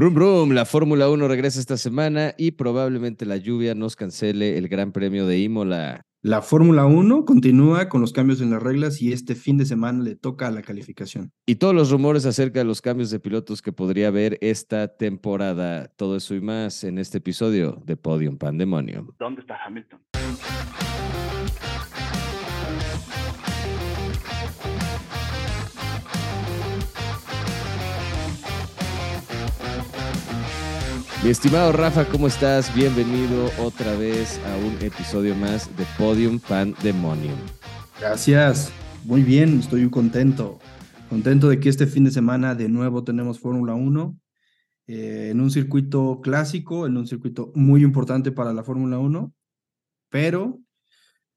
Brum Brum, la Fórmula 1 regresa esta semana y probablemente la lluvia nos cancele el Gran Premio de Imola. La Fórmula 1 continúa con los cambios en las reglas y este fin de semana le toca a la calificación. Y todos los rumores acerca de los cambios de pilotos que podría haber esta temporada. Todo eso y más en este episodio de Podium Pandemonium. ¿Dónde está Hamilton? Mi estimado Rafa, ¿cómo estás? Bienvenido otra vez a un episodio más de Podium Pandemonium. Gracias. Muy bien, estoy muy contento. Contento de que este fin de semana de nuevo tenemos Fórmula 1 eh, en un circuito clásico, en un circuito muy importante para la Fórmula 1, pero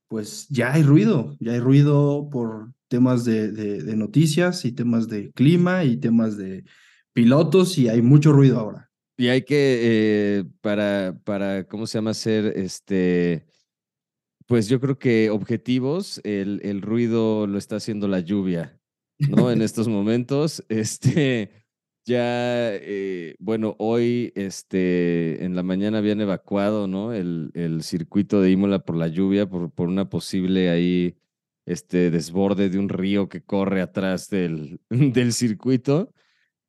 pues ya hay ruido, ya hay ruido por temas de, de noticias y temas de clima y temas de pilotos y hay mucho ruido ahora. Y hay que, eh, para, para, ¿cómo se llama? Hacer, este, pues yo creo que objetivos, el, el ruido lo está haciendo la lluvia, ¿no? En estos momentos, este, ya, eh, bueno, hoy, este, en la mañana habían evacuado, ¿no? El, el circuito de Imola por la lluvia, por, por una posible ahí, este, desborde de un río que corre atrás del, del circuito.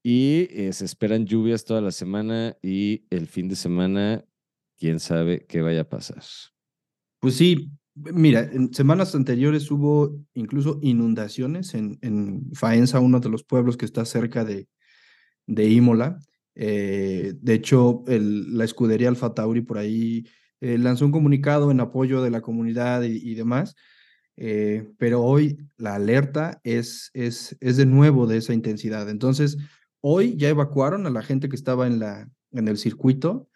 Y eh, se esperan lluvias toda la semana y el fin de semana, quién sabe qué vaya a pasar. Pues sí, mira, en semanas anteriores hubo incluso inundaciones en, en Faenza, uno de los pueblos que está cerca de, de Imola. Eh, de hecho, el, la escudería Alfa Tauri por ahí eh, lanzó un comunicado en apoyo de la comunidad y, y demás. Eh, pero hoy la alerta es, es, es de nuevo de esa intensidad. Entonces, Hoy ya evacuaron a la gente que estaba en, la, en el circuito.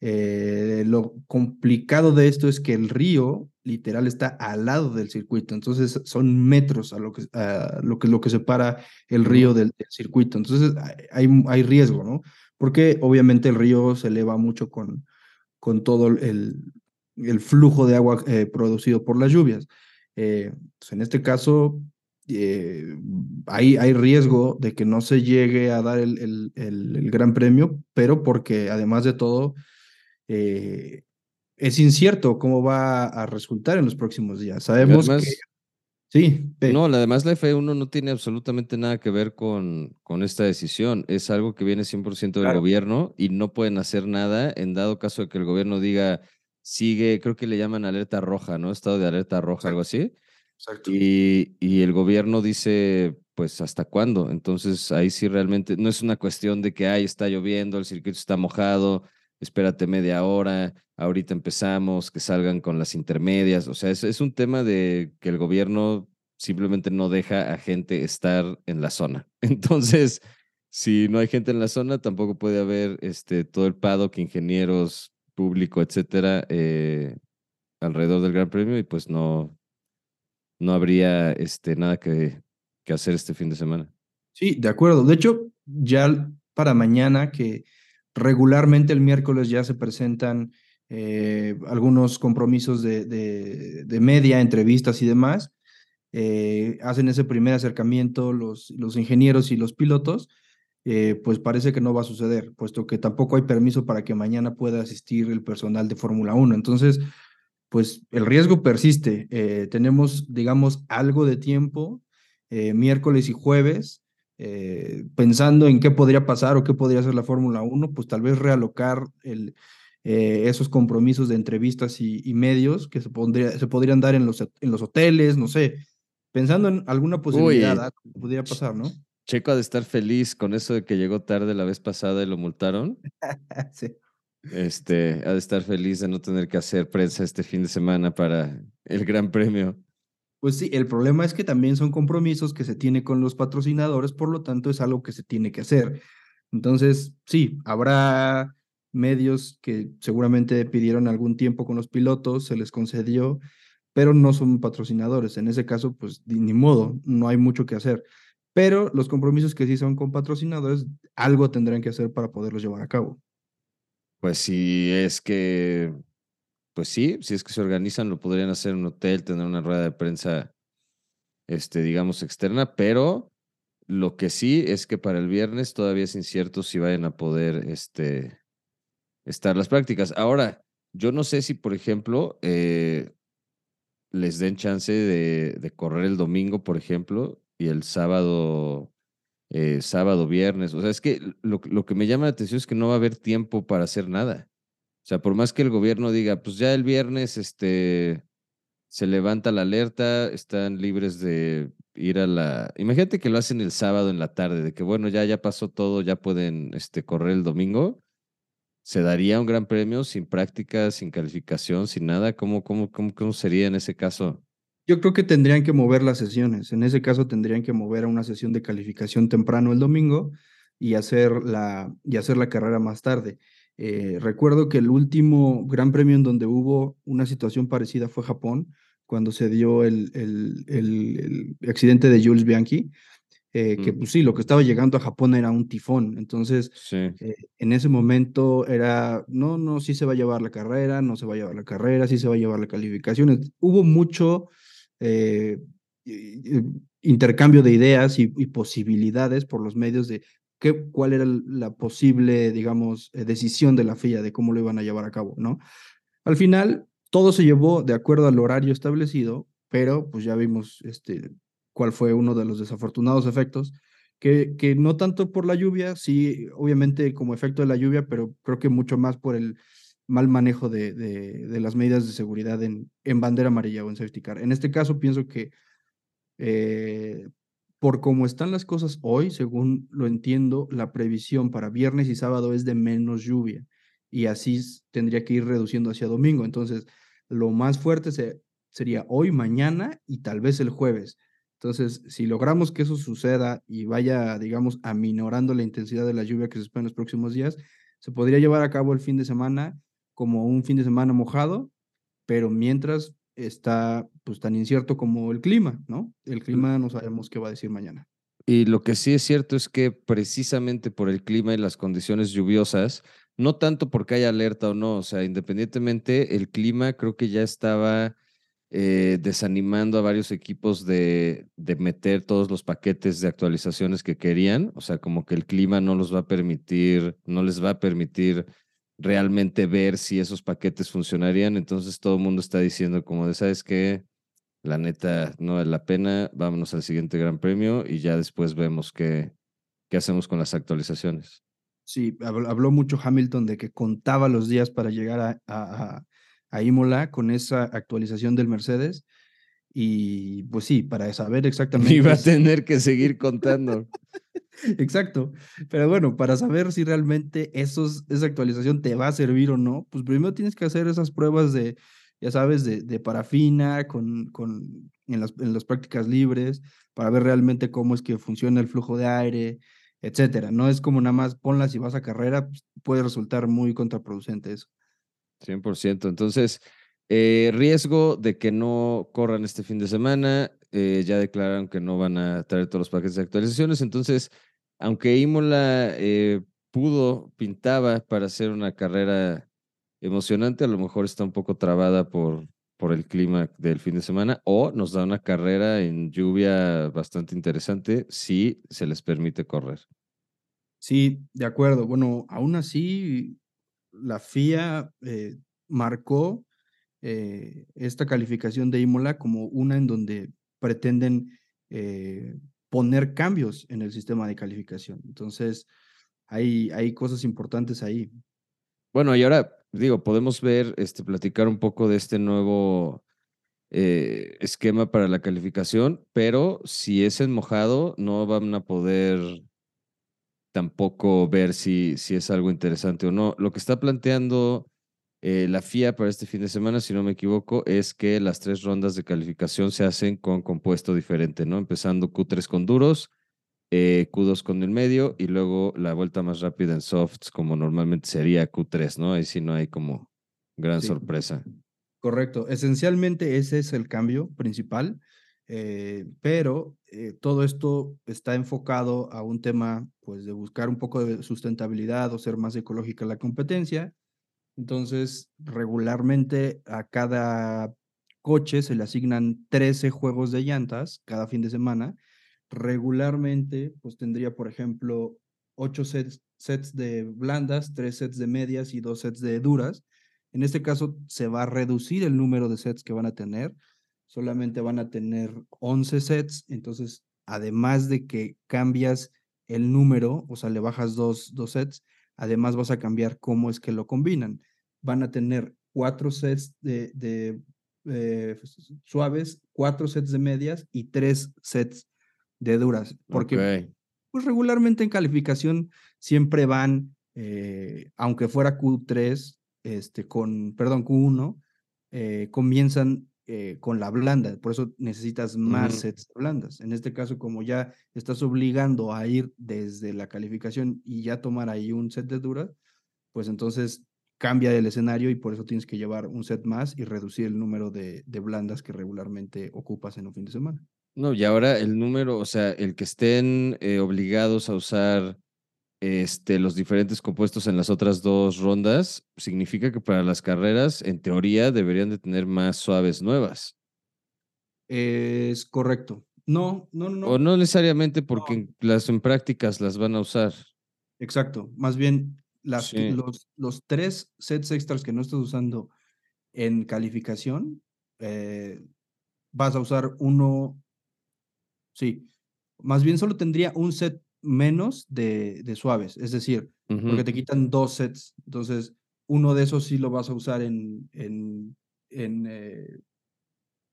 Eh, lo complicado de esto es que el río literal está al lado del circuito, entonces son metros a lo que, a lo, que lo que separa el río del, del, circuito. Entonces hay, hay riesgo, ¿no? Porque obviamente el río se eleva mucho con, con todo el, el flujo de agua eh, producido por las lluvias. Eh, pues en este caso, eh, hay, hay, riesgo de que no se llegue a dar el, el, el, el gran premio, pero porque además de todo, eh, es incierto cómo va a resultar en los próximos días. Sabemos además, que... Sí. No, además la F1 no tiene absolutamente nada que ver con, con esta decisión. Es algo que viene 100% del claro. gobierno y no pueden hacer nada en dado caso de que el gobierno diga, sigue, creo que le llaman alerta roja, ¿no? Estado de alerta roja, sí. algo así Exacto. Y, y, el gobierno dice, pues, ¿hasta cuándo? Entonces, ahí sí realmente no es una cuestión de que, ay, está lloviendo, el circuito está mojado, espérate media hora, ahorita empezamos, que salgan con las intermedias. O sea, es, es un tema de que el gobierno simplemente no deja a gente estar en la zona. Entonces, si no hay gente en la zona, tampoco puede haber este, todo el paddock, ingenieros, público, etcétera, eh, alrededor del Gran Premio y pues no, no habría este, nada que, que, hacer este fin de semana. Sí, de acuerdo. De hecho, ya para mañana, que regularmente el miércoles ya se presentan eh, algunos compromisos de, de, media, entrevistas y demás, eh, hacen ese primer acercamiento los, los ingenieros y los pilotos, eh, pues parece que no va a suceder, puesto que tampoco hay permiso para que mañana pueda asistir el personal de Fórmula 1. Entonces, pues el riesgo persiste. Eh, tenemos, digamos, algo de tiempo, eh, miércoles y jueves, eh, pensando en qué podría pasar o qué podría hacer la Fórmula 1, pues tal vez realocar el, esos compromisos de entrevistas y, y medios que se, pondría, se, podrían dar en los, en los hoteles, no sé, pensando en alguna posibilidad Uy, que podría pasar, ¿no? Checo ha de estar feliz con eso de que llegó tarde la vez pasada y lo multaron. sí. Este, ha de estar feliz de no tener que hacer prensa este fin de semana para el Gran Premio. Pues sí, el problema es que también son compromisos que se tiene con los patrocinadores, por lo tanto es algo que se tiene que hacer. Entonces, sí, habrá medios que seguramente pidieron algún tiempo con los pilotos, se les concedió, pero no son patrocinadores. En ese caso, pues ni modo, no hay mucho que hacer. Pero los compromisos que sí son con patrocinadores, algo tendrán que hacer para poderlos llevar a cabo. Pues si es que, pues sí, si es que se organizan, lo podrían hacer en un hotel, tener una rueda de prensa, este, digamos, externa, pero Lo que sí es que para el viernes todavía es incierto si vayan a poder este, estar las prácticas. Ahora, yo no sé si, por ejemplo, eh, les den chance de, correr el domingo, por ejemplo, y el sábado, eh, sábado, viernes. O sea, es que lo, lo, que me llama la atención es que no va a haber tiempo para hacer nada. O sea, por más que el gobierno diga, pues ya el viernes este, se levanta la alerta, están libres de ir a la... Imagínate que lo hacen el sábado en la tarde, de que bueno, ya, ya pasó todo, ya pueden este, correr el domingo se daría un gran premio sin práctica, sin calificación, sin nada? ¿Cómo, cómo, cómo, cómo sería en ese caso? Yo creo que tendrían que mover las sesiones. En ese caso tendrían que mover a una sesión de calificación temprano el domingo y hacer la, y hacer la carrera más tarde. Eh, recuerdo que el último gran premio en donde hubo una situación parecida fue Japón, cuando se dio el, el, el, el accidente de Jules Bianchi. Eh, que pues sí, lo que estaba llegando a Japón era un tifón. Entonces, eh, en ese momento era, no, no, sí se va a llevar la carrera, no se va a llevar la carrera, sí se va a llevar la calificación. Hubo mucho eh, intercambio de ideas y, posibilidades por los medios de qué, cuál era la posible, digamos, decisión de la FIA de cómo lo iban a llevar a cabo, ¿no? Al final, todo se llevó de acuerdo al horario establecido, pero pues ya vimos este, cuál fue uno de los desafortunados efectos, que, que no tanto por la lluvia, sí, obviamente como efecto de la lluvia, pero creo que mucho más por el mal manejo de, de, las medidas de seguridad en, en bandera amarilla o en safety car. En este caso, pienso que eh, por cómo están las cosas hoy, según lo entiendo, la previsión para viernes y sábado es de menos lluvia y así tendría que ir reduciendo hacia domingo. Entonces, lo más fuerte sería hoy, mañana y tal vez el jueves. Entonces, si logramos que eso suceda y vaya, digamos, aminorando la intensidad de la lluvia que se espera en los próximos días, se podría llevar a cabo el fin de semana como un fin de semana mojado, pero mientras está pues tan incierto como el clima, ¿no? El clima no sabemos qué va a decir mañana. Y lo que sí es cierto es que precisamente por el clima y las condiciones lluviosas, no tanto porque haya alerta o no, o sea, independientemente, el clima creo que ya estaba eh, desanimando a varios equipos de, de, meter todos los paquetes de actualizaciones que querían. O sea, como que el clima no los va a permitir, no les va a permitir realmente ver si esos paquetes funcionarían. Entonces todo el mundo está diciendo como de, ¿sabes qué? La neta no vale la pena, vámonos al siguiente Gran Premio y ya después vemos qué, qué hacemos con las actualizaciones. Sí, habló, mucho Hamilton de que contaba los días para llegar a a Imola con esa actualización del Mercedes. Y pues sí, para saber exactamente. Iba a tener que seguir contando. Exacto. Pero bueno, para saber si realmente esos, esa actualización te va a servir o no, pues primero tienes que hacer esas pruebas de, ya sabes, de, de parafina con, con, en, las, en las prácticas libres, para ver realmente cómo es que funciona el flujo de aire, etcétera. No es como nada más ponlas y vas a carrera, pues, puede resultar muy contraproducente eso. 100%. Entonces, eh, riesgo de que no corran este fin de semana. Eh, ya declararon que no van a traer todos los paquetes de actualizaciones. Entonces, aunque Imola eh, pudo, pintaba para hacer una carrera emocionante, a lo mejor está un poco trabada por, por el clima del fin de semana o nos da una carrera en lluvia bastante interesante si se les permite correr. Sí, de acuerdo. Bueno, aún así, la FIA marcó eh, esta calificación de Imola como una en donde pretenden eh, poner cambios en el sistema de calificación. Entonces, hay, hay cosas importantes ahí. Bueno, y ahora, digo, podemos ver, este, platicar un poco de este nuevo esquema para la calificación, pero si es en mojado, no van a poder tampoco ver si, si es algo interesante o no. Lo que está planteando eh, la FIA para este fin de semana, si no me equivoco, es que las tres rondas de calificación se hacen con compuesto diferente, ¿no? Empezando Q3 con duros, eh, Q2 con el medio y luego la vuelta más rápida en softs, como normalmente sería Q3, ¿no? Ahí sí no hay como gran sorpresa. Correcto. Esencialmente ese es el cambio principal. Eh, pero eh, todo esto está enfocado a un tema pues de buscar un poco de sustentabilidad o ser más ecológica la competencia. Entonces, regularmente a cada coche se le asignan 13 juegos de llantas cada fin de semana, regularmente pues tendría, por ejemplo, ocho sets, sets de blandas, tres sets de medias y dos sets de duras. En este caso se va a reducir el número de sets que van a tener. Solamente van a tener 11 sets. Entonces, además de que cambias el número, o sea, le bajas dos, dos sets, además vas a cambiar cómo es que lo combinan. Van a tener cuatro sets de, de eh, suaves, cuatro sets de medias y tres sets de duras. Porque pues regularmente en calificación siempre van, eh, aunque fuera Q3, este, con, perdón, Q1, eh, comienzan eh, con la blanda, por eso necesitas más sets blandas. En este caso, como ya estás obligando a ir desde la calificación y ya tomar ahí un set de duras, pues entonces cambia el escenario y por eso tienes que llevar un set más y reducir el número de, de blandas que regularmente ocupas en un fin de semana. No, y ahora el número, o sea, el que estén eh, obligados a usar este, los diferentes compuestos en las otras dos rondas, significa que para las carreras, en teoría, deberían de tener más suaves nuevas. Es correcto. No, no, no. O no necesariamente porque las en prácticas las van a usar. Exacto. Más bien, las, los, los tres sets extras que no estás usando en calificación, eh, vas a usar uno Sí, más bien solo tendría un set menos de, de suaves, es decir, porque te quitan dos sets, entonces uno de esos sí lo vas a usar en, en, en eh,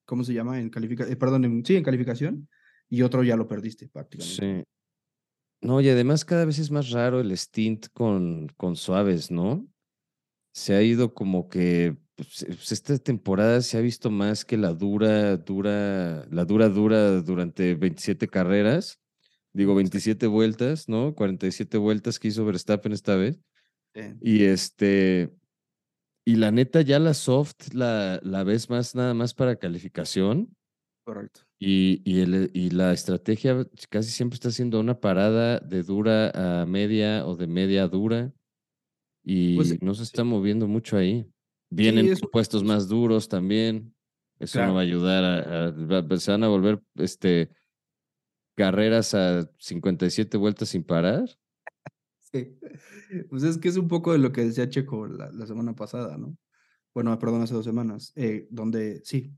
¿cómo se llama? En calificación, eh, perdón, sí, en calificación, y otro ya lo perdiste prácticamente. Sí. No, y además cada vez es más raro el stint con, con suaves, ¿no? Se ha ido como que pues, pues, esta temporada se ha visto más que la dura, dura, la dura, dura durante 27 carreras. Digo, 27 vueltas, ¿no? 47 vueltas que hizo Verstappen esta vez. Y este, y la neta, ya la soft la, la ves más nada más para calificación. Correcto. Y, y, el, y la estrategia casi siempre está haciendo una parada de dura a media o de media a dura. Y pues, no se está moviendo mucho ahí. Vienen puestos más duros también. Eso no va a ayudar a, Se van a volver este, carreras a 57 vueltas sin parar. Sí. Pues es que es un poco de lo que decía Checo la, semana pasada, ¿no? Bueno, perdón, hace dos semanas, eh, donde sí,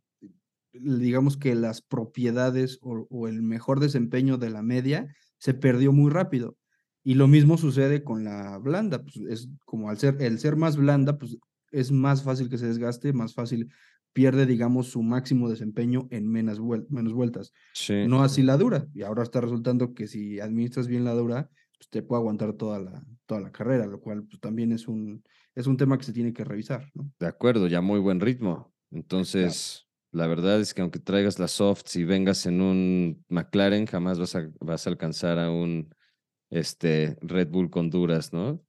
digamos que las propiedades o, el mejor desempeño de la media se perdió muy rápido. Y lo mismo sucede con la blanda, pues es como al ser, el ser más blanda, pues es más fácil que se desgaste, más fácil pierde, digamos, su máximo desempeño en menos, menos vueltas. No así la dura. Y ahora está resultando que si administras bien la dura, pues te puede aguantar toda la, toda la carrera, lo cual pues, también es un, es un tema que se tiene que revisar. ¿no? De acuerdo, ya muy buen ritmo. Entonces, la verdad es que aunque traigas la softs y vengas en un McLaren, jamás vas a, vas a alcanzar a un este, Red Bull con duras, ¿no?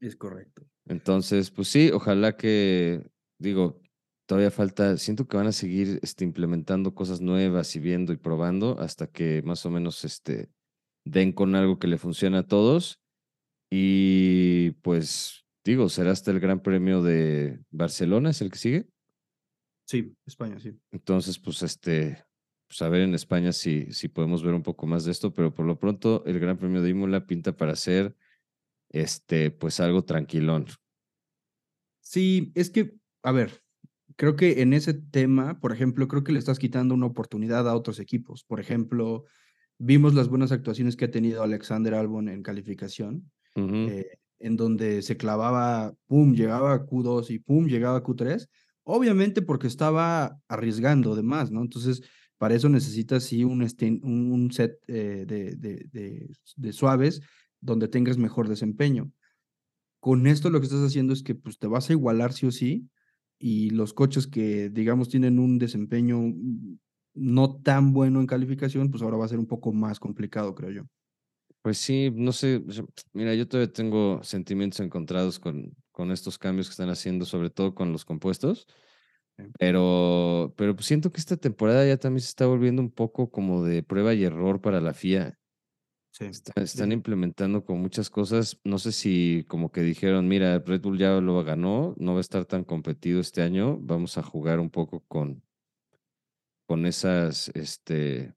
Es correcto. Entonces, pues sí, ojalá que, digo, todavía falta, siento que van a seguir este, implementando cosas nuevas y viendo y probando hasta que más o menos este, den con algo que le funcione a todos. Y pues, digo, será hasta el Gran Premio de Barcelona, ¿es el que sigue? Sí, España, sí. Entonces, pues este, pues a ver en España si, si podemos ver un poco más de esto, pero por lo pronto el Gran Premio de Imola pinta para ser este, pues algo tranquilón. Sí, es que, a ver, creo que en ese tema, por ejemplo, creo que le estás quitando una oportunidad a otros equipos. Por ejemplo, vimos las buenas actuaciones que ha tenido Alexander Albon en calificación, eh, en donde se clavaba, pum, llegaba a Q2 y pum, llegaba a Q3, obviamente porque estaba arriesgando de más, ¿no? Entonces, para eso necesitas sí un, un set eh, de, de, de, suaves donde tengas mejor desempeño. Con esto lo que estás haciendo es que pues, te vas a igualar sí o sí y los coches que, digamos, tienen un desempeño mm, no tan bueno en calificación, pues ahora va a ser un poco más complicado, creo yo. Pues sí, no sé, mira, yo todavía tengo sentimientos encontrados con, con estos cambios que están haciendo, sobre todo con los compuestos, pero, pero pues siento que esta temporada ya también se está volviendo un poco como de prueba y error para la FIA están implementando con muchas cosas. No sé si como que dijeron, mira, Red Bull ya lo ganó, no va a estar tan competido este año, vamos a jugar un poco con, con esas, este,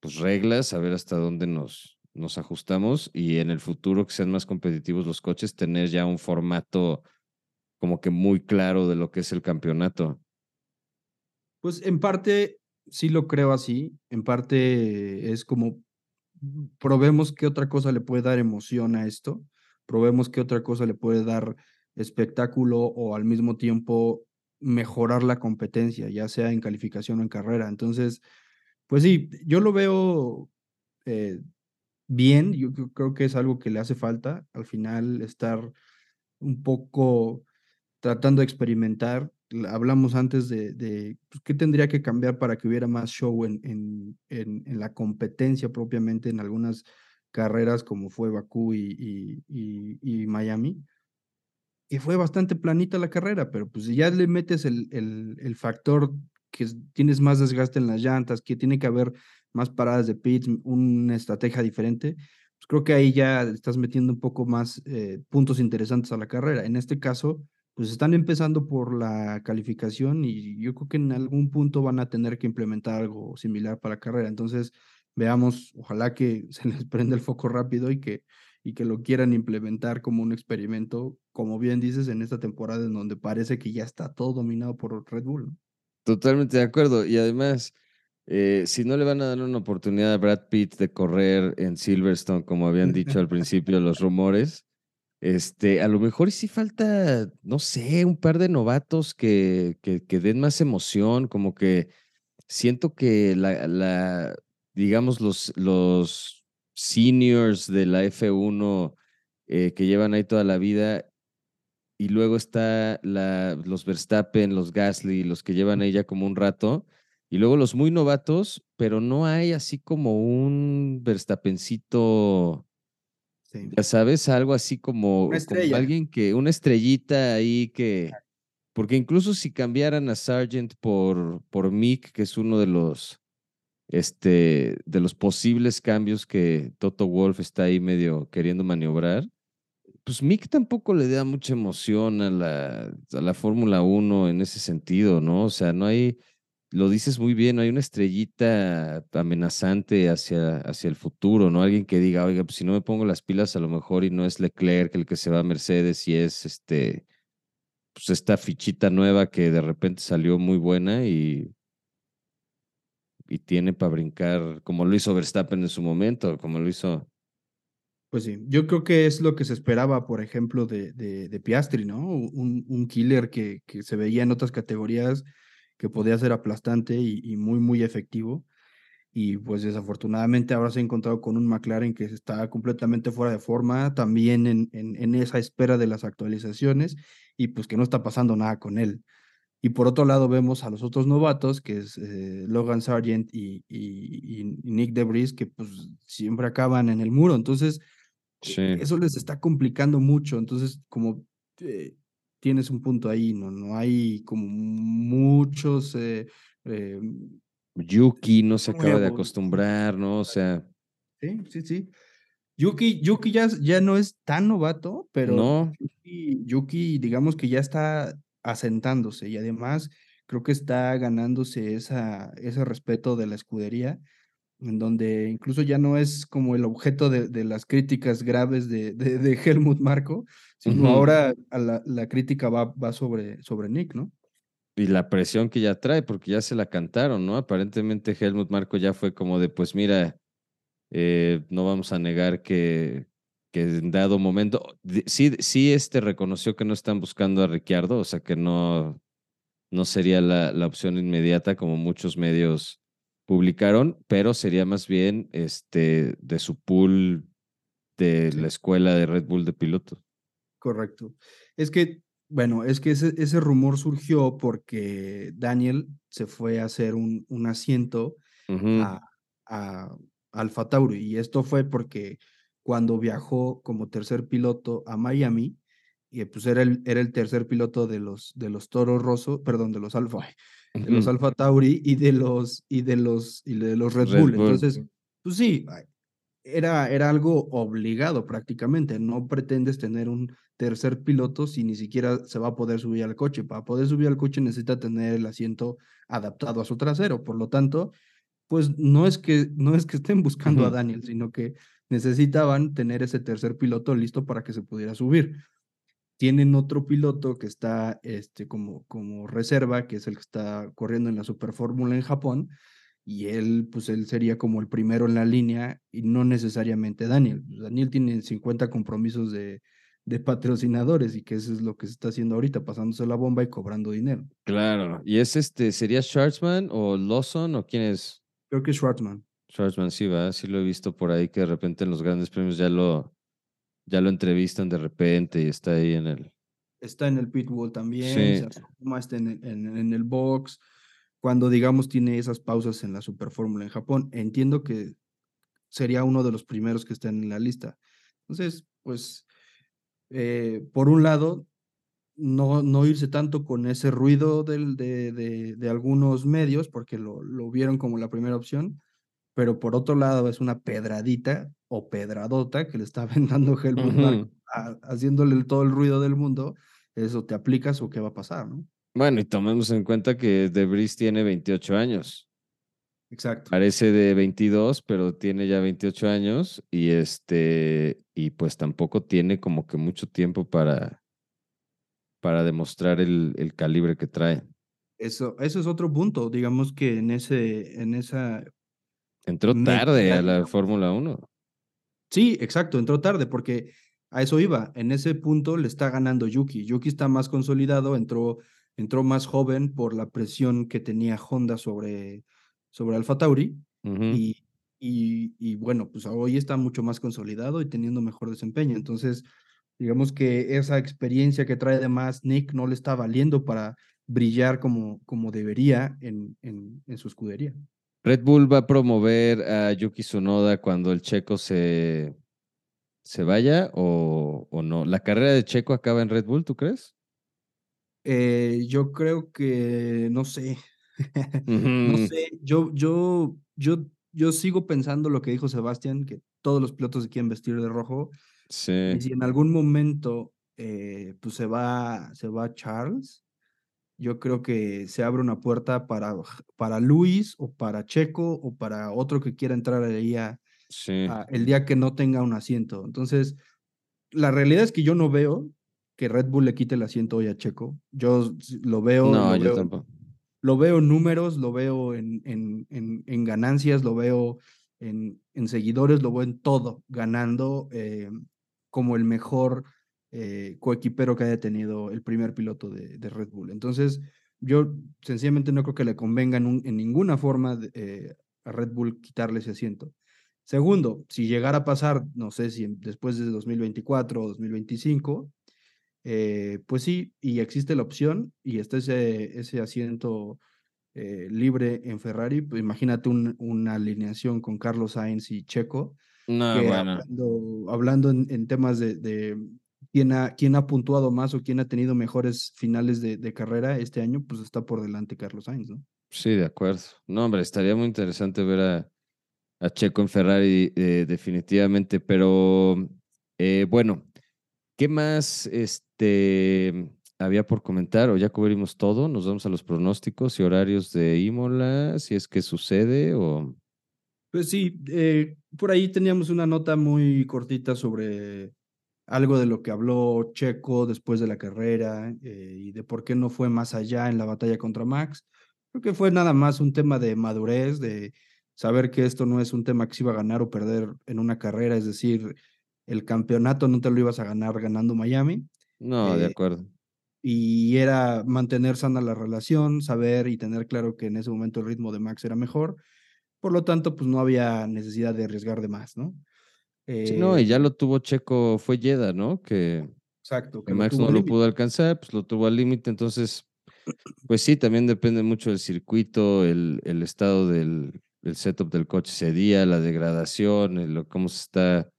pues, reglas, a ver hasta dónde nos, nos ajustamos y en el futuro que sean más competitivos los coches, tener ya un formato como que muy claro de lo que es el campeonato. Pues en parte sí lo creo así, en parte es como probemos qué otra cosa le puede dar emoción a esto, probemos qué otra cosa le puede dar espectáculo o al mismo tiempo mejorar la competencia, ya sea en calificación o en carrera. Entonces, pues sí, yo lo veo eh, bien, yo creo que es algo que le hace falta al final estar un poco tratando de experimentar. Hablamos antes de, de pues, qué tendría que cambiar para que hubiera más show en, en, en, la competencia propiamente en algunas carreras como fue Bakú y, y, y, Miami, que fue bastante planita la carrera, pero pues si ya le metes el, el, el factor que tienes más desgaste en las llantas, que tiene que haber más paradas de pits, una estrategia diferente, pues creo que ahí ya estás metiendo un poco más eh, puntos interesantes a la carrera. En este caso, pues están empezando por la calificación y yo creo que en algún punto van a tener que implementar algo similar para la carrera. Entonces, veamos, ojalá que se les prenda el foco rápido y que, y que lo quieran implementar como un experimento, como bien dices, en esta temporada en donde parece que ya está todo dominado por Red Bull. Totalmente de acuerdo. Y además, eh, si no le van a dar una oportunidad a Brad Pitt de correr en Silverstone, como habían dicho al principio los rumores, este, a lo mejor sí falta, no sé, un par de novatos que, que, que den más emoción, como que siento que la, la digamos, los, los seniors de la F1 eh, que llevan ahí toda la vida, y luego está la, los Verstappen, los Gasly, los que llevan ahí ya como un rato, y luego los muy novatos, pero no hay así como un Verstappencito, ya sabes, algo así como, alguien que, una estrellita ahí que, porque incluso si cambiaran a Sargent por, por Mick, que es uno de los, este, de los posibles cambios que Toto Wolf está ahí medio queriendo maniobrar, pues Mick tampoco le da mucha emoción a la, a la Fórmula 1 en ese sentido, ¿no? O sea, no hay lo dices muy bien, hay una estrellita amenazante hacia, hacia el futuro, ¿no? Alguien que diga, oiga, pues si no me pongo las pilas a lo mejor y no es Leclerc el que se va a Mercedes y es este, pues esta fichita nueva que de repente salió muy buena y, y tiene para brincar, como lo hizo Verstappen en su momento, como lo hizo. Pues sí, yo creo que es lo que se esperaba, por ejemplo, de, de, de Piastri, ¿no? Un, un killer que, que se veía en otras categorías que podía ser aplastante y, muy, muy efectivo. Y pues desafortunadamente ahora se ha encontrado con un McLaren que está completamente fuera de forma, también en, en, esa espera de las actualizaciones y pues que no está pasando nada con él. Y por otro lado vemos a los otros novatos, que es eh, Logan Sargent y, y, Nick Debris, que pues siempre acaban en el muro. Entonces, eso les está complicando mucho. Entonces, como eh, tienes un punto ahí, no, no hay como muchos... Eh, eh, Yuki no se acaba de acostumbrar, ¿no? O sea... Sí, sí, sí. Yuki, Yuki ya, ya no es tan novato, pero no. Yuki, Yuki, digamos que ya está asentándose y además creo que está ganándose esa, ese respeto de la escudería en donde incluso ya no es como el objeto de, las críticas graves de, de, Helmut Marco, sino ahora la, la, crítica va, va sobre, sobre Nick, ¿no? Y la presión que ya trae, porque ya se la cantaron, ¿no? Aparentemente Helmut Marco ya fue como de, pues mira, eh, no vamos a negar que, que en dado momento, sí, sí este reconoció que no están buscando a Ricciardo, o sea que no, no sería la, la opción inmediata como muchos medios publicaron, pero sería más bien este, de su pool de la escuela de Red Bull de pilotos. Correcto. Es que, bueno, es que ese, ese rumor surgió porque Daniel se fue a hacer un, un asiento a, a Alfa Tauri y esto fue porque cuando viajó como tercer piloto a Miami, y pues era el, era el tercer piloto de los, de los Toros Rosso, perdón, de los Alfa, de los Alfa Tauri y de los, y de los, y de los Red, Bull. Entonces, pues sí, era, era algo obligado prácticamente. No pretendes tener un tercer piloto si ni siquiera se va a poder subir al coche. Para poder subir al coche necesita tener el asiento adaptado a su trasero. Por lo tanto, pues no es que, no es que estén buscando a Daniel, sino que necesitaban tener ese tercer piloto listo para que se pudiera subir. Tienen otro piloto que está este, como, como reserva, que es el que está corriendo en la Super Fórmula en Japón, y él, pues él sería como el primero en la línea y no necesariamente Daniel. Daniel tiene 50 compromisos de, de patrocinadores y que eso es lo que se está haciendo ahorita, pasándose la bomba y cobrando dinero. Claro. ¿Y es este, sería Schwartzman o Lawson o quién es? Creo que es Schwartzman. Schwartzman, sí, va, sí lo he visto por ahí que de repente en los grandes premios ya lo, ya lo entrevistan de repente y está ahí en el. Está en el pitbull también, sí. está en, en, en el box cuando digamos tiene esas pausas en la Super Fórmula en Japón. Entiendo que sería uno de los primeros que estén en la lista. Entonces, pues, eh, por un lado, no, no irse tanto con ese ruido del, de, de, de, algunos medios, porque lo, lo, vieron como la primera opción, pero por otro lado es una pedradita o pedradota que le está aventando Helmut uh -huh. haciéndole todo el ruido del mundo, eso te aplicas o qué va a pasar, ¿no? Bueno, y tomemos en cuenta que Debris tiene 28 años. Exacto. Parece de 22, pero tiene ya 28 años y este y pues tampoco tiene como que mucho tiempo para para demostrar el, el calibre que trae. Eso, eso es otro punto, digamos que en ese en esa entró tarde a la Fórmula 1. Sí, exacto, entró tarde porque a eso iba. En ese punto le está ganando Yuki. Yuki está más consolidado, entró entró más joven por la presión que tenía Honda sobre, sobre Alfa Tauri uh -huh. y, y, y, bueno, pues hoy está mucho más consolidado y teniendo mejor desempeño. Entonces, digamos que esa experiencia que trae además Nick no le está valiendo para brillar como, como debería en, en, en su escudería. Red Bull va a promover a Yuki Tsunoda cuando el checo se, se vaya o, o no. ¿La carrera de Checo acaba en Red Bull, tú crees? Eh, yo creo que, no sé, no sé, yo, yo, yo, yo sigo pensando lo que dijo Sebastián, que todos los pilotos se quieren vestir de rojo. Sí. Y si en algún momento eh, pues se va, se va Charles, yo creo que se abre una puerta para, para Luis o para Checo o para otro que quiera entrar ahí a, sí. a, el día que no tenga un asiento. Entonces, la realidad es que yo no veo que Red Bull le quite el asiento hoy a Checo. Yo lo veo. No, lo yo veo, tampoco. Lo veo en números, lo veo en, en, en, en ganancias, lo veo en, en, seguidores, lo veo en todo, ganando eh, como el mejor eh, coequipero que haya tenido el primer piloto de, de, Red Bull. Entonces, yo sencillamente no creo que le convenga en, un, en ninguna forma de, eh, a Red Bull quitarle ese asiento. Segundo, si llegara a pasar, no sé si después de 2024 o 2025, eh, pues sí, y existe la opción y está ese, ese asiento eh, libre en Ferrari, pues imagínate un, una alineación con Carlos Sainz y Checo. No, bueno. Hablando, hablando en, en, temas de, de quién, ha, quién ha puntuado más o quién ha tenido mejores finales de, de, carrera este año, pues está por delante Carlos Sainz, ¿no? Sí, de acuerdo. No, hombre, estaría muy interesante ver a, a Checo en Ferrari eh, definitivamente, pero eh, bueno, ¿qué más este, había por comentar? ¿O ya cubrimos todo? ¿Nos vamos a los pronósticos y horarios de Imola? Si es que sucede o... Pues sí, eh, por ahí teníamos una nota muy cortita sobre algo de lo que habló Checo después de la carrera eh, y de por qué no fue más allá en la batalla contra Max. Creo que fue nada más un tema de madurez, de saber que esto no es un tema que se iba a ganar o perder en una carrera, es decir, el campeonato no te lo ibas a ganar ganando Miami. No, eh, de acuerdo. Y era mantener sana la relación, saber y tener claro que en ese momento el ritmo de Max era mejor. Por lo tanto, pues no había necesidad de arriesgar de más, ¿no? Eh, sí, no, y ya lo tuvo Checo, fue Yeda, ¿no? Que, exacto, que, Max no lo pudo alcanzar, pues lo tuvo al límite, entonces, pues sí, también depende mucho del circuito, el, el estado del el setup del coche ese día, la degradación, el, cómo se está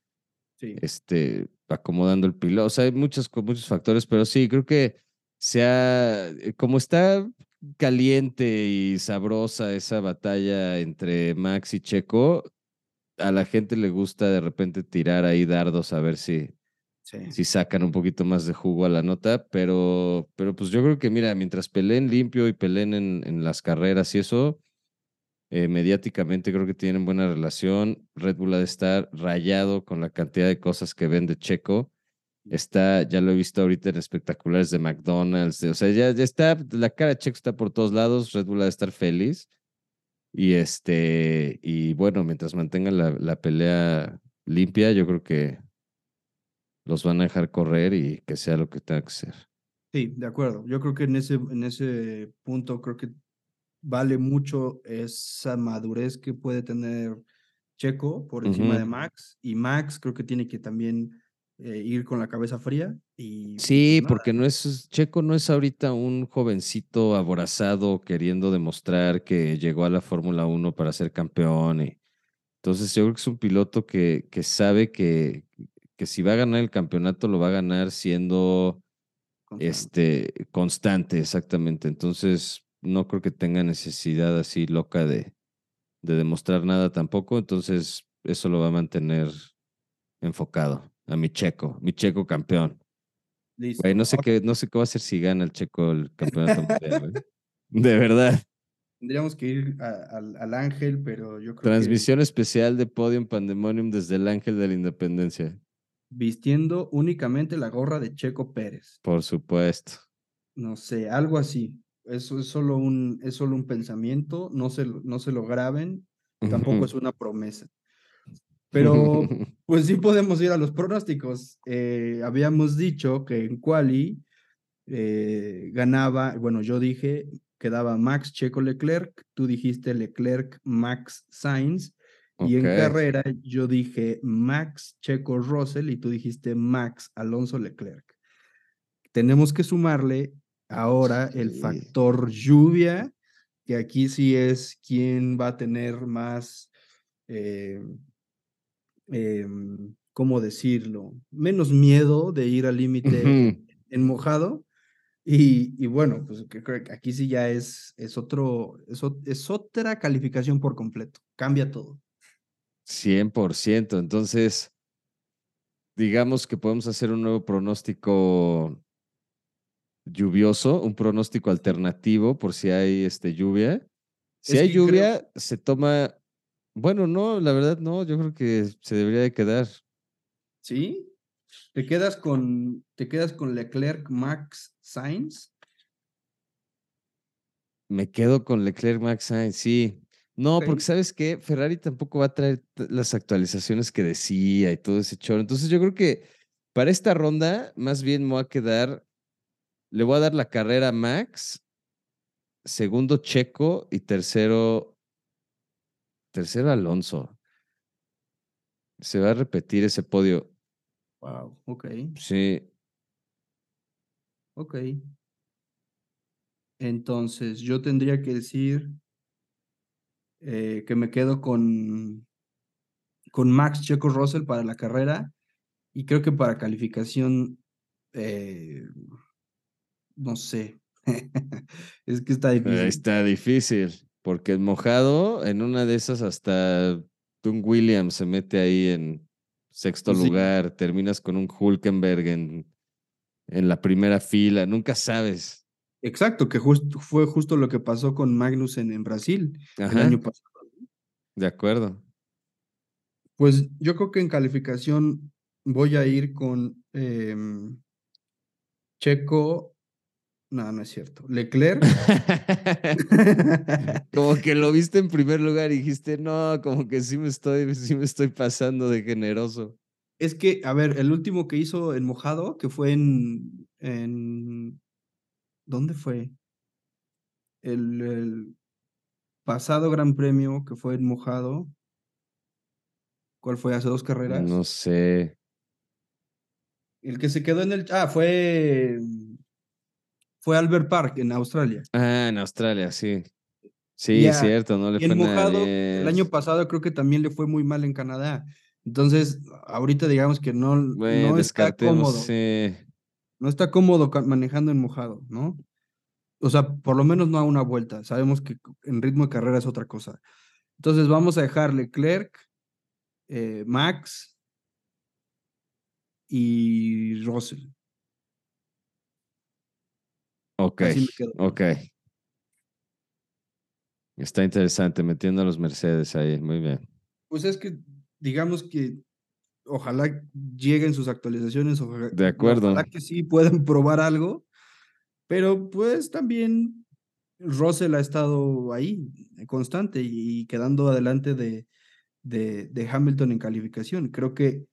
sí. este, acomodando el piloto. O sea, hay muchos, muchos factores, pero sí, creo que sea, como está caliente y sabrosa esa batalla entre Max y Checo, a la gente le gusta de repente tirar ahí dardos a ver si, sí. si sacan un poquito más de jugo a la nota, pero, pero pues yo creo que mira, mientras peleen limpio y peleen en, en las carreras y eso, Eh, mediáticamente creo que tienen buena relación. Red Bull ha de estar rayado con la cantidad de cosas que vende Checo. Está, ya lo he visto ahorita en espectaculares de McDonald's. o sea, ya, ya está, la cara de Checo está por todos lados. Red Bull ha de estar feliz. Y este, y bueno, mientras mantengan la, la pelea limpia, yo creo que los van a dejar correr y que sea lo que tenga que ser. Sí, de acuerdo. Yo creo que en ese, en ese punto creo que vale mucho esa madurez que puede tener Checo por encima de Max. Y Max creo que tiene que también eh, ir con la cabeza fría. Y, sí, pues porque no es, Checo no es ahorita un jovencito aborazado queriendo demostrar que llegó a la Fórmula 1 para ser campeón. Y, entonces yo creo que es un piloto que, que sabe que, que si va a ganar el campeonato lo va a ganar siendo constante. este constante, exactamente. Entonces no creo que tenga necesidad así loca de, de demostrar nada tampoco. Entonces eso lo va a mantener enfocado a mi checo, mi checo campeón. Listo. no sé qué, no sé qué va a hacer si gana el checo el campeonato mundial. De verdad. Tendríamos que ir al Ángel, pero yo creo Transmisión especial de Podium Pandemonium desde el Ángel de la Independencia. Vistiendo únicamente la gorra de Checo Pérez. Por supuesto. No sé, algo así. Eso es solo un, es solo un pensamiento, no se, no se lo graben, tampoco es una promesa. Pero pues sí podemos ir a los pronósticos. Eh, habíamos dicho que en Quali eh, ganaba, bueno, yo dije quedaba Max Checo Leclerc, tú dijiste Leclerc Max Sainz, y en carrera yo dije Max Checo Russell y tú dijiste Max Alonso Leclerc. Tenemos que sumarle ahora el factor lluvia, que aquí sí es quien va a tener más eh, Em, ¿cómo decirlo? Menos miedo de ir al límite en mojado. Y, y, bueno, pues creo que aquí sí ya es, es, otro, es, es otra calificación por completo. Cambia todo. 100%. Entonces, digamos que podemos hacer un nuevo pronóstico lluvioso, un pronóstico alternativo por si hay este, lluvia. Si hay lluvia, se toma bueno, no, la verdad no, yo creo que se debería de quedar. ¿Sí? ¿Te quedas con, te quedas con Leclerc, Max, Sainz? Me quedo con Leclerc, Max, Sainz, sí. No, porque sabes que Ferrari tampoco va a traer las actualizaciones que decía y todo ese choro. Entonces yo creo que para esta ronda, más bien me voy a quedar, le voy a dar la carrera a Max, segundo Checo y tercero Tercero Alonso. Se va a repetir ese podio. Wow, ok. Sí. Ok. Entonces, yo tendría que decir eh, que me quedo con, con Max Checo Russell para la carrera y creo que para calificación, eh, no sé. es que está difícil. Está difícil. Porque el mojado, en una de esas hasta Tung Williams se mete ahí en sexto lugar, terminas con un Hulkenberg en, en la primera fila, nunca sabes. Exacto, que fue justo lo que pasó con Magnussen en Brasil el año pasado. De acuerdo. Pues yo creo que en calificación voy a ir con em, Checo no, no es cierto. Leclerc. como que lo viste en primer lugar y dijiste, no, como que sí me estoy, sí me estoy pasando de generoso. Es que, a ver, el último que hizo en mojado, que fue en. en ¿Dónde fue? El, el pasado Gran Premio que fue en mojado. ¿Cuál fue? ¿Hace dos carreras? No sé. El que se quedó en el. Ah, fue fue Albert Park en Australia. Ah, en Australia, sí. Sí, es cierto, no le fue mojado, El año pasado creo que también le fue muy mal en Canadá. Entonces, ahorita digamos que no, no está cómodo. No está cómodo manejando en mojado, ¿no? O sea, por lo menos no a una vuelta. Sabemos que en ritmo de carrera es otra cosa. Entonces, vamos a dejarle Leclerc, eh, Max y Russell. Ok, ok. Está interesante, metiendo a los Mercedes ahí, muy bien. Pues es que, digamos que ojalá lleguen sus actualizaciones, ojalá, De acuerdo. ojalá que sí puedan probar algo, pero pues también Russell ha estado ahí, constante y quedando adelante de, de, de Hamilton en calificación. Creo que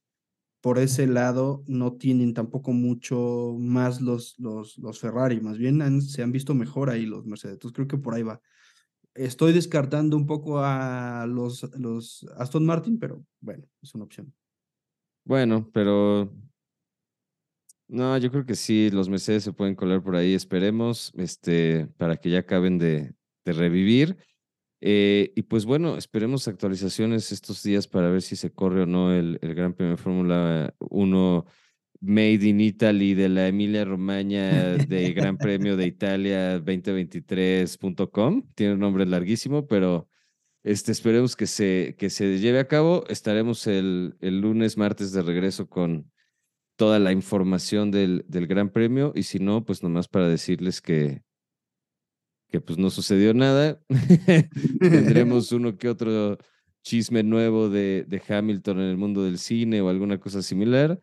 por ese lado no tienen tampoco mucho más los, los, los Ferrari, más bien se han visto mejor ahí los Mercedes. Entonces creo que por ahí va. Estoy descartando un poco a los, los Aston Martin, pero bueno, es una opción. Bueno, pero no, yo creo que sí, los Mercedes se pueden colar por ahí, esperemos, este, para que ya acaben de, de revivir. Eh, y pues bueno, esperemos actualizaciones estos días para ver si se corre o no el, el Gran Premio de Fórmula 1 Made in Italy de la Emilia Romagna de Gran Premio de Italia 2023.com. Tiene un nombre larguísimo, pero este, esperemos que se, que se lleve a cabo. Estaremos el, el lunes, martes de regreso con toda la información del, del Gran Premio y si no, pues nomás para decirles que, que pues no sucedió nada. Tendremos uno que otro chisme nuevo de, de Hamilton en el mundo del cine o alguna cosa similar.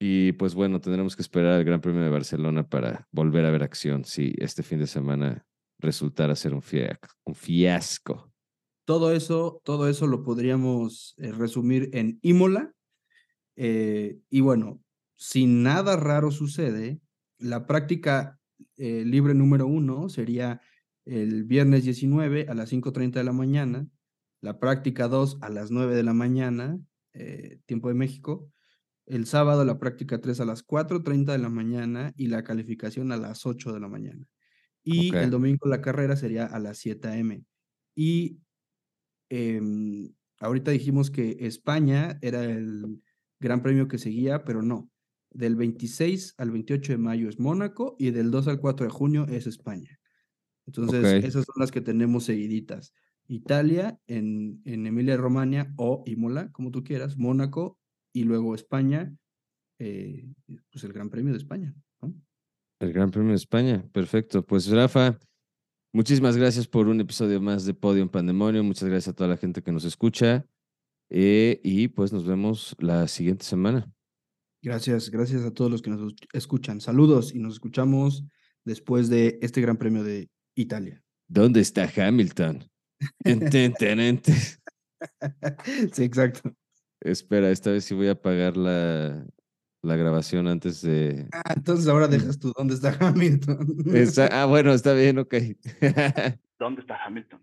Y pues bueno, tendremos que esperar al Gran Premio de Barcelona para volver a ver acción si este fin de semana resultara ser un, un fiasco. Todo eso, todo eso lo podríamos eh, resumir en Imola. Eh, y bueno, si nada raro sucede, la práctica eh, libre número uno sería el viernes 19 a las 5.30 de la mañana, la práctica 2 a las 9 de la mañana, eh, tiempo de México, el sábado la práctica 3 a las 4.30 de la mañana y la calificación a las 8 de la mañana. Y el domingo la carrera sería a las 7 a.m. Y em, ahorita dijimos que España era el gran premio que seguía, pero no. Del 26 al 28 de mayo es Mónaco y del 2 al 4 de junio es España. Entonces, esas son las que tenemos seguiditas. Italia en, en Emilia Romagna o Imola, como tú quieras, Mónaco y luego España, eh, pues el Gran Premio de España. ¿no? El Gran Premio de España, perfecto. Pues Rafa, muchísimas gracias por un episodio más de Podium Pandemonio. Muchas gracias a toda la gente que nos escucha. Eh, y pues nos vemos la siguiente semana. Gracias, gracias a todos los que nos escuchan. Saludos y nos escuchamos después de este Gran Premio de Italia. ¿Dónde está Hamilton? Sí, exacto. Espera, esta vez sí voy a apagar la, la grabación antes de. Ah, entonces ahora dejas tú dónde está Hamilton. Esa- ah, bueno, está bien, ok. ¿Dónde está Hamilton?